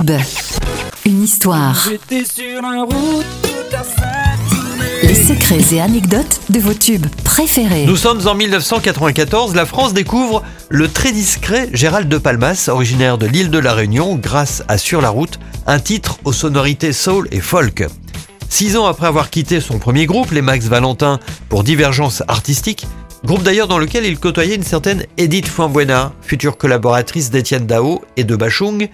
tube. Une histoire. J'étais sur la route toute la sainte Les secrets et anecdotes de vos tubes préférés. Nous sommes en 1994, la France découvre le très discret Gérald de Palmas, originaire de l'île de la Réunion, grâce à Sur la route, un titre aux sonorités soul et folk. Six ans après avoir quitté son premier groupe, les Max Valentin, pour divergence artistique, groupe d'ailleurs dans lequel il côtoyait une certaine Edith Fuenbuena, future collaboratrice d'Étienne Dao et de Bachung,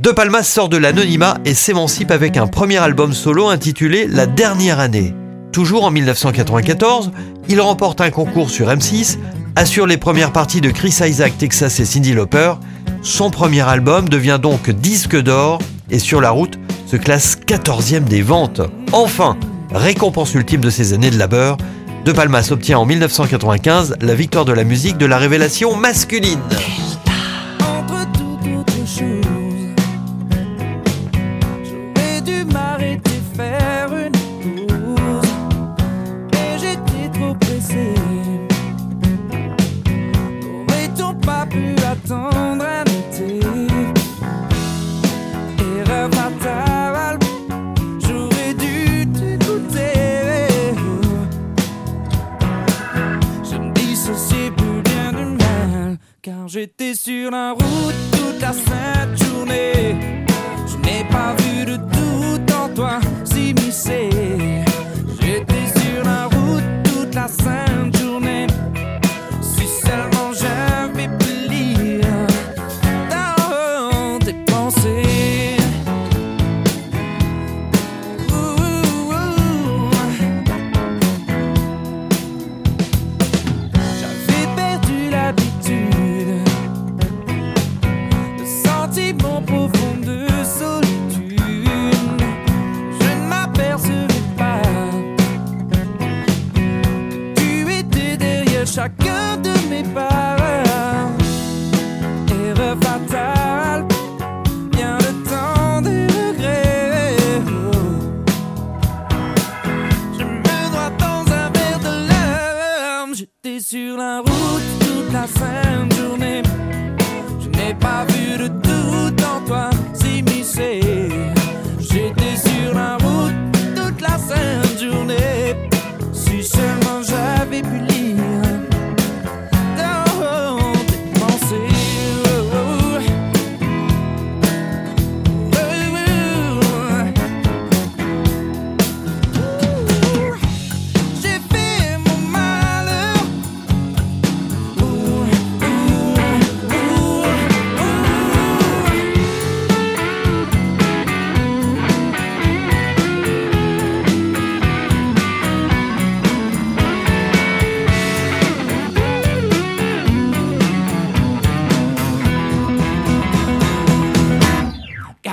De Palmas sort de l'anonymat et s'émancipe avec un premier album solo intitulé La dernière année. Toujours en 1994, il remporte un concours sur M6, assure les premières parties de Chris Isaac, Texas et Cindy Lauper. Son premier album devient donc disque d'or et sur la route se classe 14e des ventes. Enfin, récompense ultime de ses années de labeur, De Palmas obtient en 1995 la victoire de la musique de la révélation masculine. Pu attendre un été? Erreur fatale, j'aurais dû t'écouter. Je me dissociais plus bien du mal Car j'étais sur la route toute la sainte journée Je n'ai pas vu de doute en toi s'immiscer chacun de mes pas. Erreur fatale, bien le temps des regrets. Je me noie dans un verre de larmes. J'étais sur la route toute la sainte journée. Je n'ai pas vu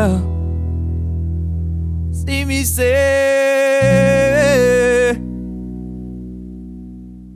tout toi s'immiscer.